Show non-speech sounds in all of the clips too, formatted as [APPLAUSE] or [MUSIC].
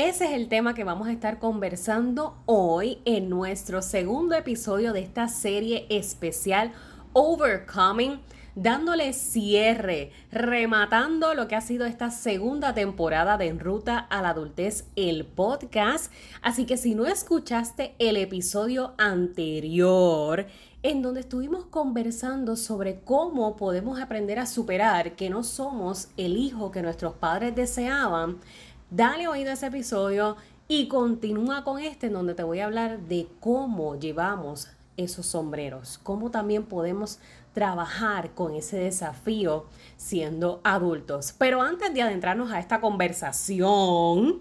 Ese es el tema que vamos a estar conversando hoy en nuestro segundo episodio de esta serie especial Overcoming, dándole cierre, rematando lo que ha sido esta segunda temporada de En Ruta a la Adultez, el podcast. Así que si no escuchaste el episodio anterior, en donde estuvimos conversando sobre cómo podemos aprender a superar que no somos el hijo que nuestros padres deseaban, Dale oído a ese episodio y continúa con este en donde te voy a hablar de cómo llevamos esos sombreros, cómo también podemos trabajar con ese desafío siendo adultos. Pero antes de adentrarnos a esta conversación,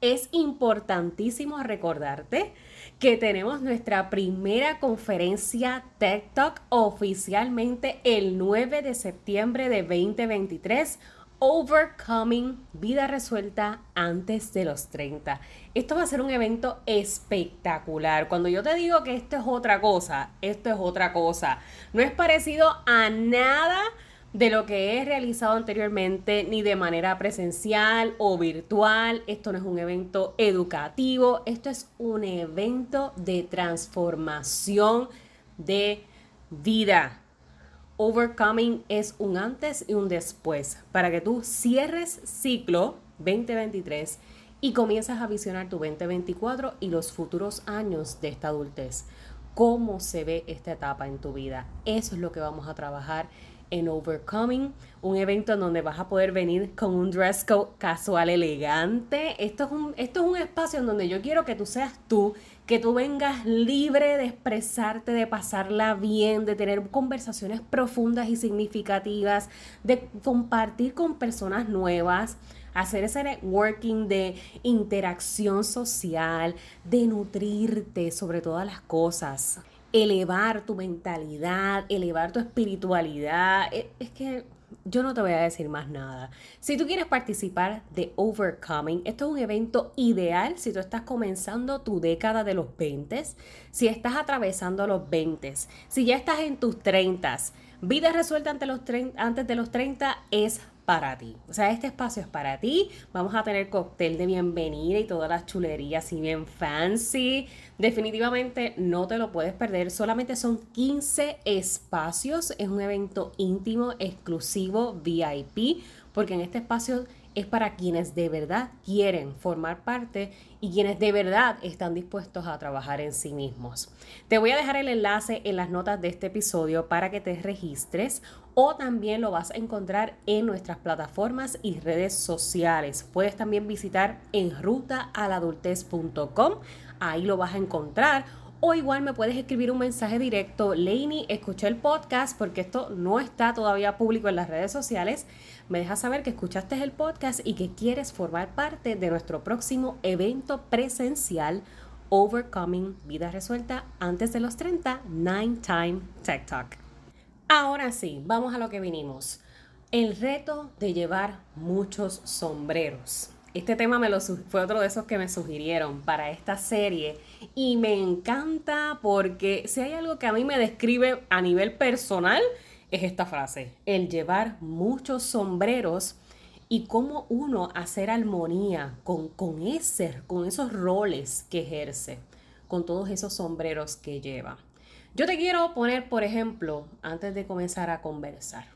es importantísimo recordarte que tenemos nuestra primera conferencia Tech Talk oficialmente el 9 de septiembre de 2023 Overcoming Vida Resuelta antes de los 30. Esto va a ser un evento espectacular. Cuando yo te digo que esto es otra cosa, esto es otra cosa. No es parecido a nada de lo que he realizado anteriormente, ni de manera presencial o virtual. Esto no es un evento educativo, esto es un evento de transformación de vida. Overcoming es un antes y un después para que tú cierres ciclo 2023 y comienzas a visionar tu 2024 y los futuros años de esta adultez. ¿Cómo se ve esta etapa en tu vida? Eso es lo que vamos a trabajar en Overcoming, un evento en donde vas a poder venir con un dress code casual elegante. Esto es un, esto es un espacio en donde yo quiero que tú seas tú que tú vengas libre de expresarte, de pasarla bien, de tener conversaciones profundas y significativas, de compartir con personas nuevas, hacer ese networking de interacción social, de nutrirte sobre todas las cosas, elevar tu mentalidad, elevar tu espiritualidad. E, es que yo no te voy a decir más nada. Si tú quieres participar de Overcoming, esto es un evento ideal si tú estás comenzando tu década de los 20, si estás atravesando los 20, si ya estás en tus 30, vida resuelta antes de los 30, antes de los 30 es para ti. O sea, este espacio es para ti. Vamos a tener cóctel de bienvenida y todas las chulerías así bien fancy. Definitivamente no te lo puedes perder. Solamente son 15 espacios. Es un evento íntimo, exclusivo, VIP, porque en este espacio es para quienes de verdad quieren formar parte y quienes de verdad están dispuestos a trabajar en sí mismos. Te voy a dejar el enlace en las notas de este episodio para que te registres o también lo vas a encontrar en nuestras plataformas y redes sociales. Puedes también visitar en rutaaladultez.com, ahí lo vas a encontrar o igual me puedes escribir un mensaje directo, Lainey, escuché el podcast porque esto no está todavía público en las redes sociales. Me dejas saber que escuchaste el podcast y que quieres formar parte de nuestro próximo evento presencial Overcoming Vida Resuelta antes de los 30, Nine Time Tech Talk. Ahora sí, vamos a lo que vinimos. El reto de llevar muchos sombreros. Este tema me lo, fue otro de esos que me sugirieron para esta serie y me encanta porque si hay algo que a mí me describe a nivel personal es esta frase, el llevar muchos sombreros y cómo uno hacer armonía con, con, con esos roles que ejerce, con todos esos sombreros que lleva. Yo te quiero poner, por ejemplo, antes de comenzar a conversar,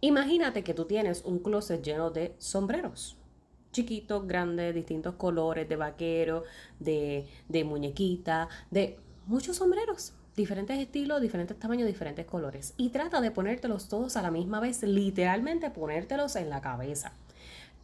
imagínate que tú tienes un closet lleno de sombreros chiquitos, grandes, distintos colores, de vaquero, de, de muñequita, de muchos sombreros, diferentes estilos, diferentes tamaños, diferentes colores. Y trata de ponértelos todos a la misma vez, literalmente ponértelos en la cabeza.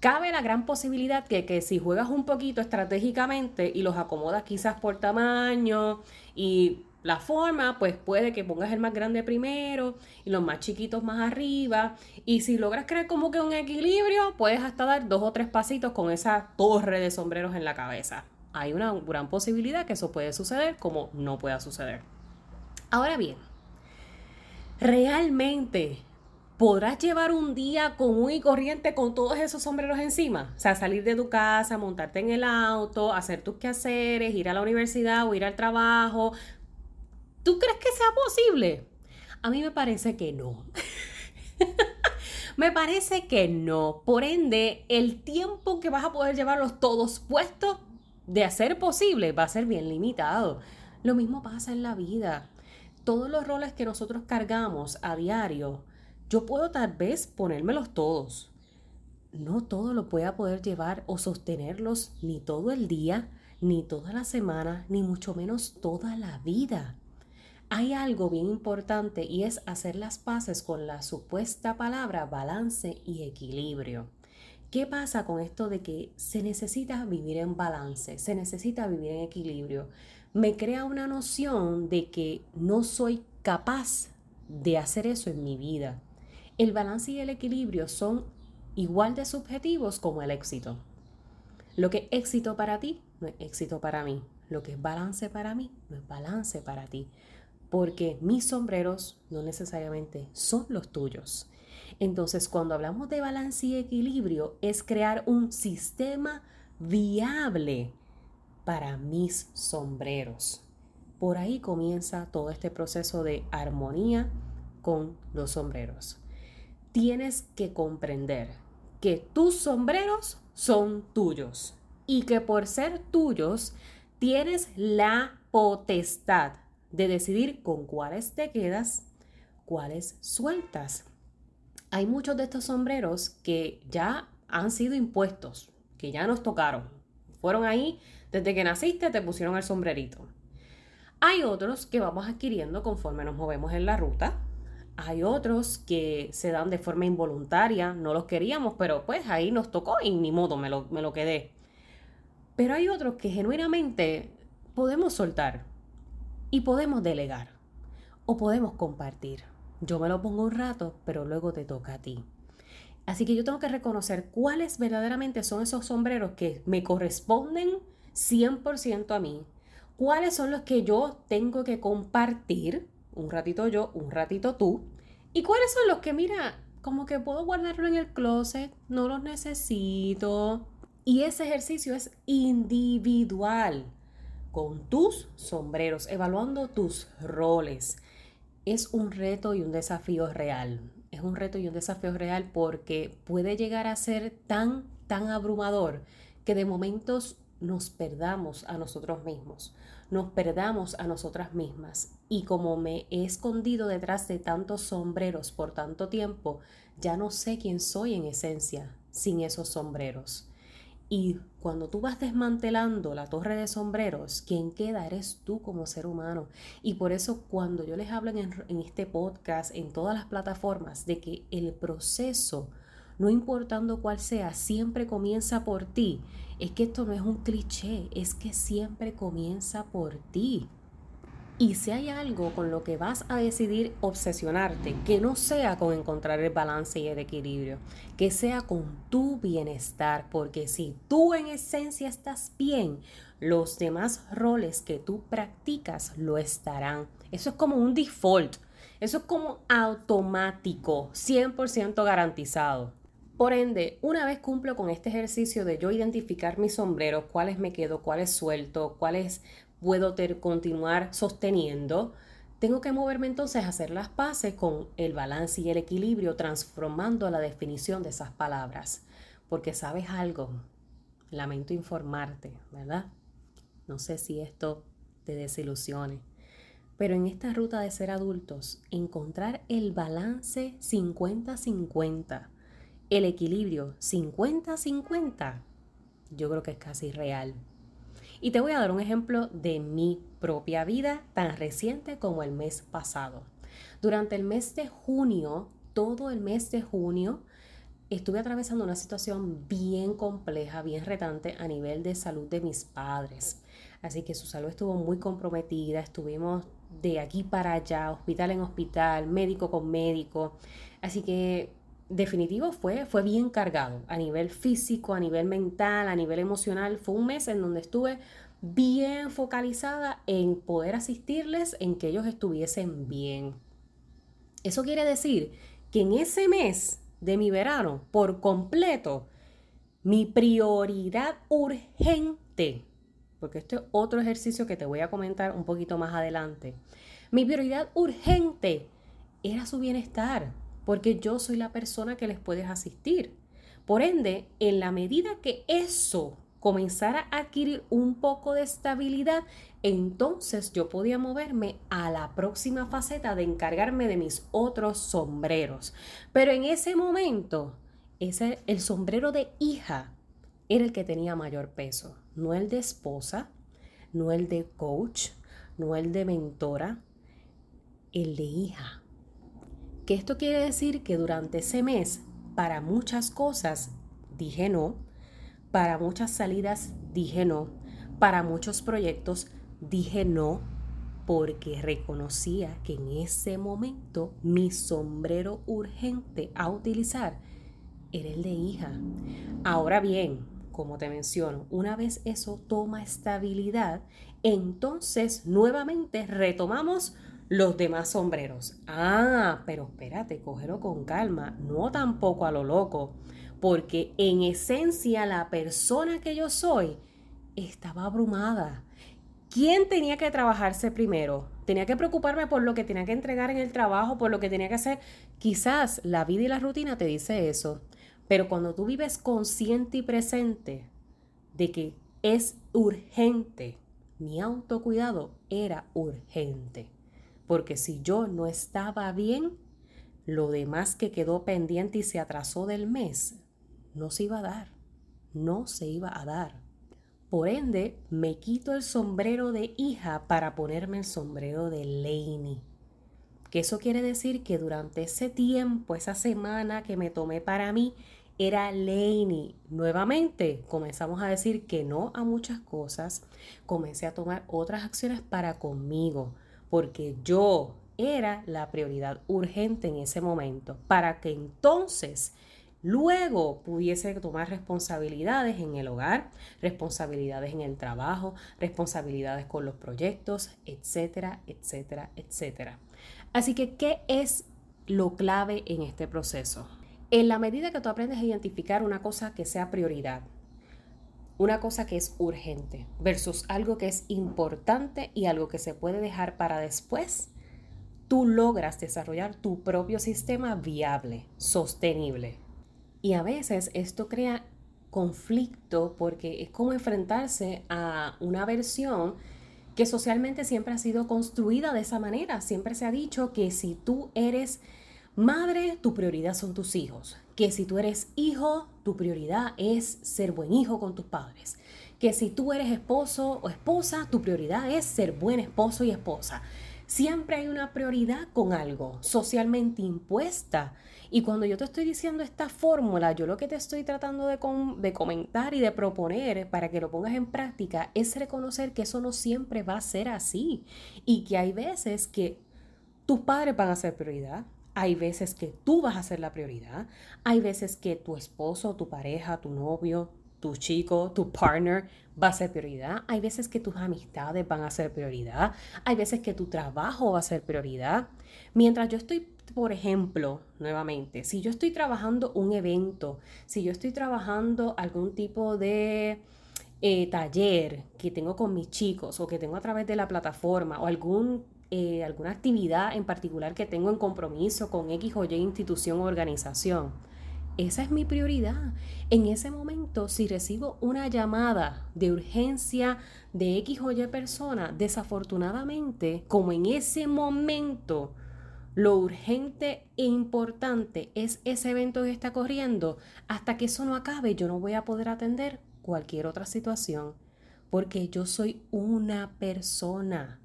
Cabe la gran posibilidad que, que si juegas un poquito estratégicamente y los acomodas quizás por tamaño y la forma, pues puede que pongas el más grande primero y los más chiquitos más arriba. Y si logras crear como que un equilibrio, puedes hasta dar dos o tres pasitos con esa torre de sombreros en la cabeza. Hay una gran posibilidad que eso puede suceder como no pueda suceder. Ahora bien, realmente podrás llevar un día común y corriente con todos esos sombreros encima. O sea, salir de tu casa, montarte en el auto, hacer tus quehaceres, ir a la universidad o ir al trabajo. ¿Tú crees que sea posible? A mí me parece que no. [LAUGHS] me parece que no. Por ende, el tiempo que vas a poder llevarlos todos puestos de hacer posible va a ser bien limitado. Lo mismo pasa en la vida. Todos los roles que nosotros cargamos a diario, yo puedo tal vez ponérmelos todos. No todo lo pueda poder llevar o sostenerlos ni todo el día, ni toda la semana, ni mucho menos toda la vida. Hay algo bien importante y es hacer las paces con la supuesta palabra balance y equilibrio. ¿Qué pasa con esto de que se necesita vivir en balance, se necesita vivir en equilibrio? Me crea una noción de que no soy capaz de hacer eso en mi vida. El balance y el equilibrio son igual de subjetivos como el éxito. Lo que es éxito para ti no es éxito para mí. Lo que es balance para mí no es balance para ti. Porque mis sombreros no necesariamente son los tuyos. Entonces, cuando hablamos de balance y equilibrio, es crear un sistema viable para mis sombreros. Por ahí comienza todo este proceso de armonía con los sombreros. Tienes que comprender que tus sombreros son tuyos y que por ser tuyos tienes la potestad de decidir con cuáles te quedas, cuáles sueltas hay muchos de estos sombreros que ya han sido impuestos, que ya nos tocaron. Fueron ahí, desde que naciste te pusieron el sombrerito. Hay otros que vamos adquiriendo conforme nos movemos en la ruta. Hay otros que se dan de forma involuntaria, no los queríamos, pero pues ahí nos tocó y ni modo, me lo, me lo quedé. Pero hay otros que genuinamente podemos soltar y podemos delegar o podemos compartir. Yo me lo pongo un rato, pero luego te toca a ti. Así que yo tengo que reconocer cuáles verdaderamente son esos sombreros que me corresponden 100% a mí. Cuáles son los que yo tengo que compartir, un ratito yo, un ratito tú. Y cuáles son los que, mira, como que puedo guardarlo en el closet, no los necesito. Y ese ejercicio es individual, con tus sombreros, evaluando tus roles es un reto y un desafío real. Es un reto y un desafío real porque puede llegar a ser tan, tan abrumador que de momentos nos perdamos a nosotros mismos, nos perdamos a nosotras mismas. Y como me he escondido detrás de tantos sombreros por tanto tiempo, ya no sé quién soy en esencia sin esos sombreros. Y cuando tú vas desmantelando la torre de sombreros, quien queda eres tú como ser humano. Y por eso cuando yo les hablo en, en, este podcast, en todas las plataformas, de que el proceso, no importando cuál sea, siempre comienza por ti, es que esto no es un cliché, es que siempre comienza por ti. Y si hay algo con lo que vas a decidir obsesionarte, que no sea con encontrar el balance y el equilibrio, que sea con tu bienestar, porque si tú en esencia estás bien, los demás roles que tú practicas lo estarán. Eso es como un default, eso es como automático, 100% garantizado. Por ende, una vez cumplo con este ejercicio de yo identificar mis sombreros, cuáles me quedo, cuáles suelto, cuáles puedo continuar sosteniendo, tengo que moverme entonces a hacer las paces con el balance y el equilibrio, transformando la definición de esas palabras. Porque sabes algo, lamento informarte, ¿verdad? No sé si esto te desilusione, pero en esta ruta de ser adultos, encontrar el balance 50-50, el equilibrio 50-50, yo creo que es casi real. Y te voy a dar un ejemplo de mi propia vida tan reciente como el mes pasado. Durante el mes de junio, todo el mes de junio, estuve atravesando una situación bien compleja, bien retante a nivel de salud de mis padres. Así que su salud estuvo muy comprometida, estuvimos de aquí para allá, hospital en hospital, médico con médico. Así que definitivo fue, fue bien cargado a nivel físico, a nivel mental, a nivel emocional. Fue un mes en donde estuve bien focalizada en poder asistirles, en que ellos estuviesen bien. Eso quiere decir que en ese mes de mi verano, por completo, mi prioridad urgente, porque este es otro ejercicio que te voy a comentar un poquito más adelante, mi prioridad urgente era su bienestar, porque yo soy la persona que les puedes asistir. Por ende, en la medida que eso comenzara a adquirir un poco de estabilidad, entonces yo podía moverme a la próxima faceta de encargarme de mis otros sombreros. Pero en ese momento, ese, el sombrero de hija era el que tenía mayor peso, no el de esposa, no el de coach, no el de mentora, el de hija. Que esto quiere decir que durante ese mes, para muchas cosas dije no, para muchas salidas dije no, para muchos proyectos dije no, porque reconocía que en ese momento mi sombrero urgente a utilizar era el de hija. Ahora bien, como te menciono, una vez eso toma estabilidad, entonces nuevamente retomamos los demás sombreros. Ah, pero espérate, cógelo con calma, no tampoco a lo loco, porque en esencia la persona que yo soy estaba abrumada. ¿Quién tenía que trabajarse primero? Tenía que preocuparme por lo que tenía que entregar en el trabajo, por lo que tenía que hacer. Quizás la vida y la rutina te dice eso, pero cuando tú vives consciente y presente de que es urgente, mi autocuidado era urgente. Porque si yo no estaba bien, lo demás que quedó pendiente y se atrasó del mes, no se iba a dar. No se iba a dar. Por ende, me quito el sombrero de hija para ponerme el sombrero de Laney. Que eso quiere decir que durante ese tiempo, esa semana que me tomé para mí, era Laney. Nuevamente comenzamos a decir que no a muchas cosas. Comencé a tomar otras acciones para conmigo porque yo era la prioridad urgente en ese momento, para que entonces luego pudiese tomar responsabilidades en el hogar, responsabilidades en el trabajo, responsabilidades con los proyectos, etcétera, etcétera, etcétera. Así que, ¿qué es lo clave en este proceso? En la medida que tú aprendes a identificar una cosa que sea prioridad, una cosa que es urgente versus algo que es importante y algo que se puede dejar para después, tú logras desarrollar tu propio sistema viable, sostenible. Y a veces esto crea conflicto porque es como enfrentarse a una versión que socialmente siempre ha sido construida de esa manera. Siempre se ha dicho que si tú eres madre, tu prioridad son tus hijos que si tú eres hijo, tu prioridad es ser buen hijo con tus padres. Que si tú eres esposo o esposa, tu prioridad es ser buen esposo y esposa. Siempre hay una prioridad con algo socialmente impuesta. Y cuando yo te estoy diciendo esta fórmula, yo lo que te estoy tratando de, de, comentar y de proponer para que lo pongas en práctica es reconocer que eso no siempre va a ser así. Y que hay veces que tus padres van a ser prioridad, hay veces que tú vas a ser la prioridad. Hay veces que tu esposo, tu pareja, tu novio, tu chico, tu partner va a ser prioridad. Hay veces que tus amistades van a ser prioridad. Hay veces que tu trabajo va a ser prioridad. Mientras yo estoy, por ejemplo, nuevamente, si yo estoy trabajando un evento, si yo estoy trabajando algún tipo de eh, taller que tengo con mis chicos o que tengo a través de la plataforma o algún eh, alguna actividad en particular que tengo en compromiso con X o Y institución o organización. Esa es mi prioridad. En ese momento, si recibo una llamada de urgencia de X o Y persona, desafortunadamente, como en ese momento lo urgente e importante es ese evento que está corriendo, hasta que eso no acabe, yo no voy a poder atender cualquier otra situación, porque yo soy una persona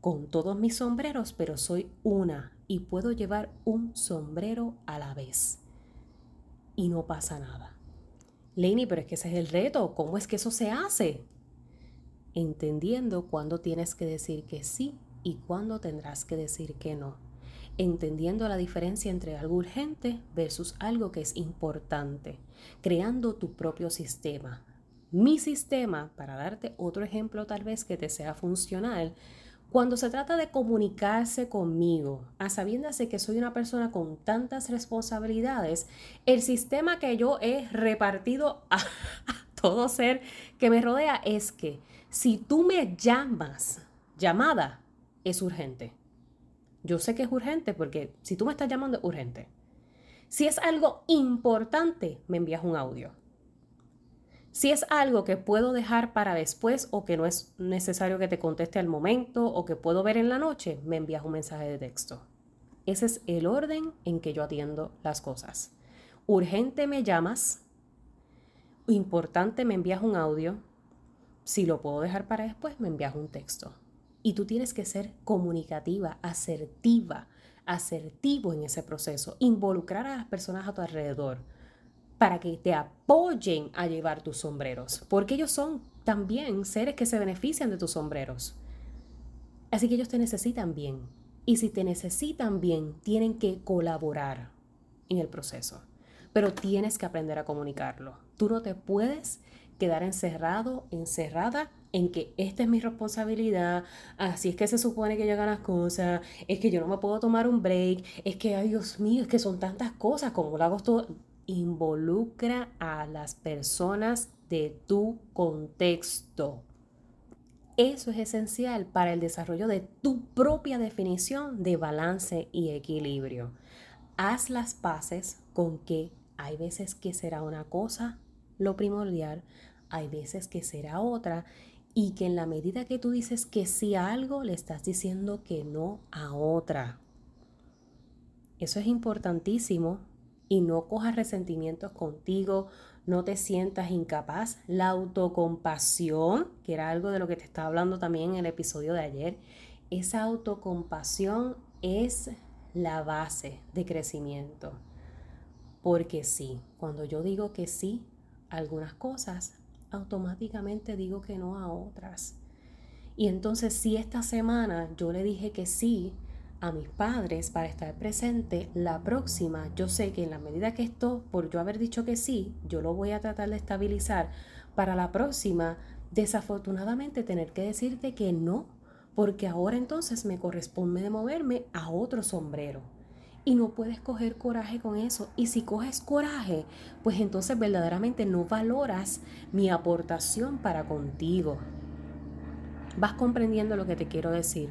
con todos mis sombreros, pero soy una y puedo llevar un sombrero a la vez. Y no pasa nada. Lenny, pero es que ese es el reto. ¿Cómo es que eso se hace? Entendiendo cuándo tienes que decir que sí y cuándo tendrás que decir que no. Entendiendo la diferencia entre algo urgente versus algo que es importante. Creando tu propio sistema Mi sistema, para darte otro ejemplo tal vez que te sea funcional, cuando se trata de comunicarse conmigo, a sabiendas que soy una persona con tantas responsabilidades, el sistema que yo he repartido [LAUGHS] a, todo ser que me rodea es que si tú me llamas, llamada es urgente. Yo sé que es urgente porque si tú me estás llamando es urgente. Si es algo importante, me envías un audio. Si es algo que puedo dejar para después o que no es necesario que te conteste al momento o que puedo ver en la noche, me envías un mensaje de texto. Ese es el orden en que yo atiendo las cosas. Urgente me llamas, importante me envías un audio, si lo puedo dejar para después, me envías un texto. Y tú tienes que ser comunicativa, asertiva, asertivo en ese proceso, involucrar a las personas a tu alrededor para que te apoyen a llevar tus sombreros, porque ellos son también seres que se benefician de tus sombreros. Así que ellos te necesitan bien. Y si te necesitan bien, tienen que colaborar en el proceso. Pero tienes que aprender a comunicarlo. Tú no te puedes quedar encerrado, encerrada en que esta es mi responsabilidad, así es que se supone que yo haga las cosas, es que yo no me puedo tomar un break, es que, ay Dios mío, es que son tantas cosas, como lo hago todo involucra a las personas de tu contexto. Eso es esencial para el desarrollo de tu propia definición de balance y equilibrio. Haz las paces con que hay veces que será una cosa lo primordial, hay veces que será otra y que en la medida que tú dices que sí a algo, le estás diciendo que no a otra. Eso es importantísimo y no cojas resentimientos contigo, no te sientas incapaz. La autocompasión, que era algo de lo que te estaba hablando también en el episodio de ayer, esa autocompasión es la base de crecimiento. Porque sí, cuando yo digo que sí a algunas cosas, automáticamente digo que no a otras. Y entonces si esta semana yo le dije que sí a mis padres para estar presente, la próxima yo sé que en la medida que esto, por yo haber dicho que sí, yo lo voy a tratar de estabilizar, para la próxima, desafortunadamente tener que decirte que no, porque ahora entonces me corresponde moverme a otro sombrero. Y no puedes coger coraje con eso. Y si coges coraje, pues entonces verdaderamente no valoras mi aportación para contigo. Vas comprendiendo lo que te quiero decir.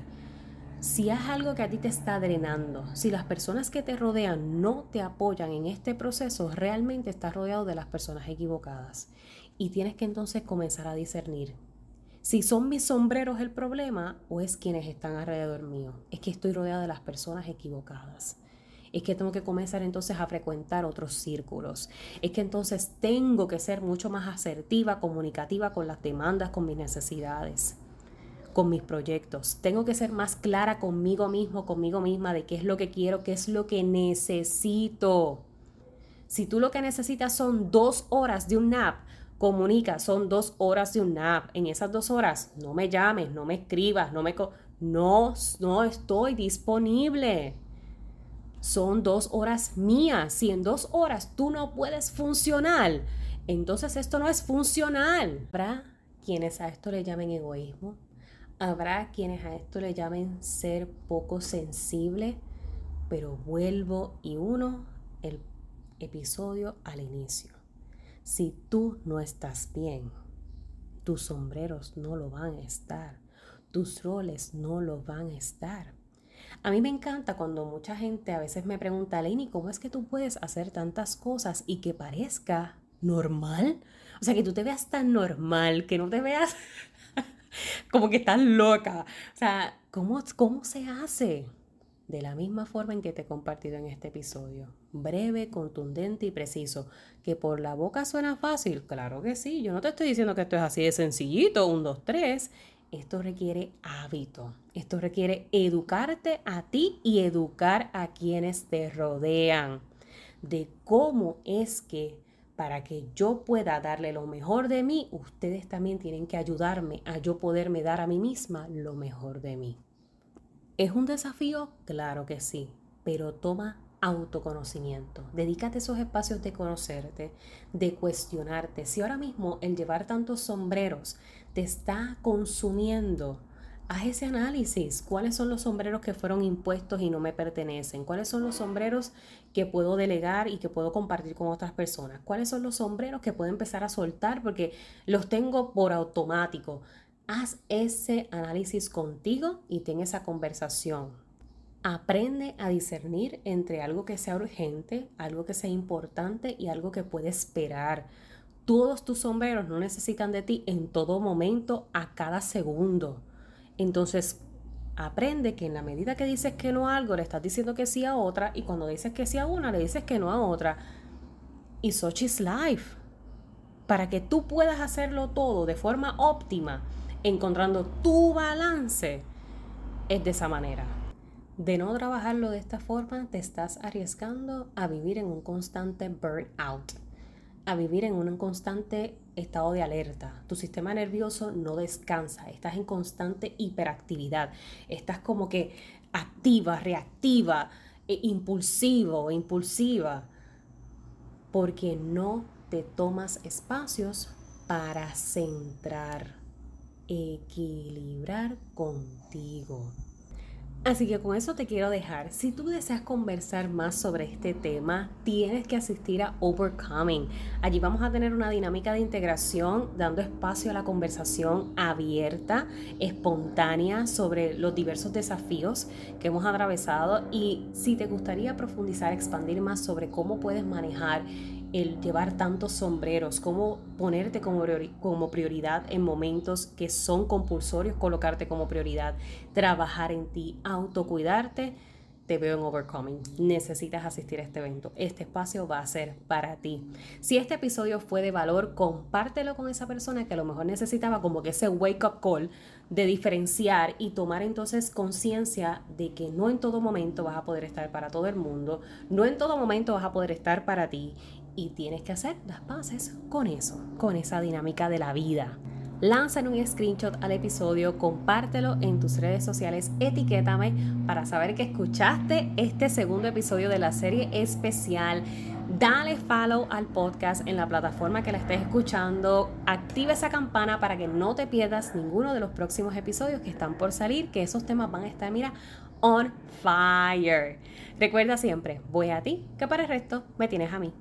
Si es algo que a ti te está drenando, si las personas que te rodean no te apoyan en este proceso, realmente estás rodeado de las personas equivocadas. Y tienes que entonces comenzar a discernir si son mis sombreros el problema o es quienes están alrededor mío. Es que estoy rodeado de las personas equivocadas. Es que tengo que comenzar entonces a frecuentar otros círculos. Es que entonces tengo que ser mucho más asertiva, comunicativa con las demandas, con mis necesidades con mis proyectos. Tengo que ser más clara conmigo mismo, conmigo misma, de qué es lo que quiero, qué es lo que necesito. Si tú lo que necesitas son dos horas de un nap, comunica, son dos horas de un nap. En esas dos horas, no me llames, no me escribas, no me... no, no estoy disponible. Son dos horas mías. Si en dos horas tú no puedes funcionar, entonces esto no es funcional. Habrá quienes a esto le llamen egoísmo, Habrá quienes a esto le llamen ser poco sensible, pero vuelvo y uno el episodio al inicio. Si tú no estás bien, tus sombreros no lo van a estar, tus roles no lo van a estar. A mí me encanta cuando mucha gente a veces me pregunta, Lenny, ¿cómo es que tú puedes hacer tantas cosas y que parezca normal? O sea, que tú te veas tan normal, que no te veas [LAUGHS] como que estás loca. O sea, ¿cómo, ¿cómo se hace? De la misma forma en que te he compartido en este episodio. Breve, contundente y preciso. ¿Que por la boca suena fácil? Claro que sí. Yo no te estoy diciendo que esto es así de sencillito, un, dos, tres. Esto requiere hábito. Esto requiere educarte a ti y educar a quienes te rodean. De cómo es que para que yo pueda darle lo mejor de mí, ustedes también tienen que ayudarme a yo poderme dar a mí misma lo mejor de mí. ¿Es un desafío? Claro que sí, pero toma autoconocimiento. Dedícate esos espacios de conocerte, de cuestionarte. Si ahora mismo el llevar tantos sombreros te está consumiendo, haz ese análisis. ¿Cuáles son los sombreros que fueron impuestos y no me pertenecen? ¿Cuáles son los sombreros que puedo delegar y que puedo compartir con otras personas? ¿Cuáles son los sombreros que puedo empezar a soltar porque los tengo por automático? Haz ese análisis contigo y ten esa conversación. Aprende a discernir entre algo que sea urgente, algo que sea importante y algo que puede esperar. Todos tus sombreros no necesitan de ti en todo momento, a cada segundo. Entonces, aprende que en la medida que dices que no a algo, le estás diciendo que sí a otra, y cuando dices que sí a una, le dices que no a otra. Y such is life. Para que tú puedas hacerlo todo de forma óptima, encontrando tu balance, es de esa manera. De no trabajarlo de esta forma, te estás arriesgando a vivir en un constante burnout, a vivir en un constante estado de alerta. Tu sistema nervioso no descansa, estás en constante hiperactividad, estás como que activa, reactiva, e impulsivo, impulsiva, porque no te tomas espacios para centrar, equilibrar contigo. Así que con eso te quiero dejar. Si tú deseas conversar más sobre este tema, tienes que asistir a Overcoming. Allí vamos a tener una dinámica de integración dando espacio a la conversación abierta, espontánea sobre los diversos desafíos que hemos atravesado y si te gustaría profundizar, expandir más sobre cómo puedes manejar el llevar tantos sombreros, cómo ponerte como, prioridad en momentos que son compulsorios, colocarte como prioridad, trabajar en ti, autocuidarte, te veo en Overcoming. Necesitas asistir a este evento. Este espacio va a ser para ti. Si este episodio fue de valor, compártelo con esa persona que a lo mejor necesitaba como que ese wake up call de diferenciar y tomar entonces conciencia de que no en todo momento vas a poder estar para todo el mundo, no en todo momento vas a poder estar para ti y tienes que hacer las paces con eso, con esa dinámica de la vida. Lánzale un screenshot al episodio, compártelo en tus redes sociales, etiquétame para saber que escuchaste este segundo episodio de la serie especial. Dale follow al podcast en la plataforma que la estés escuchando. Activa esa campana para que no te pierdas ninguno de los próximos episodios que están por salir, que esos temas van a estar, mira, on fire. Recuerda siempre, voy a ti, que para el resto me tienes a mí.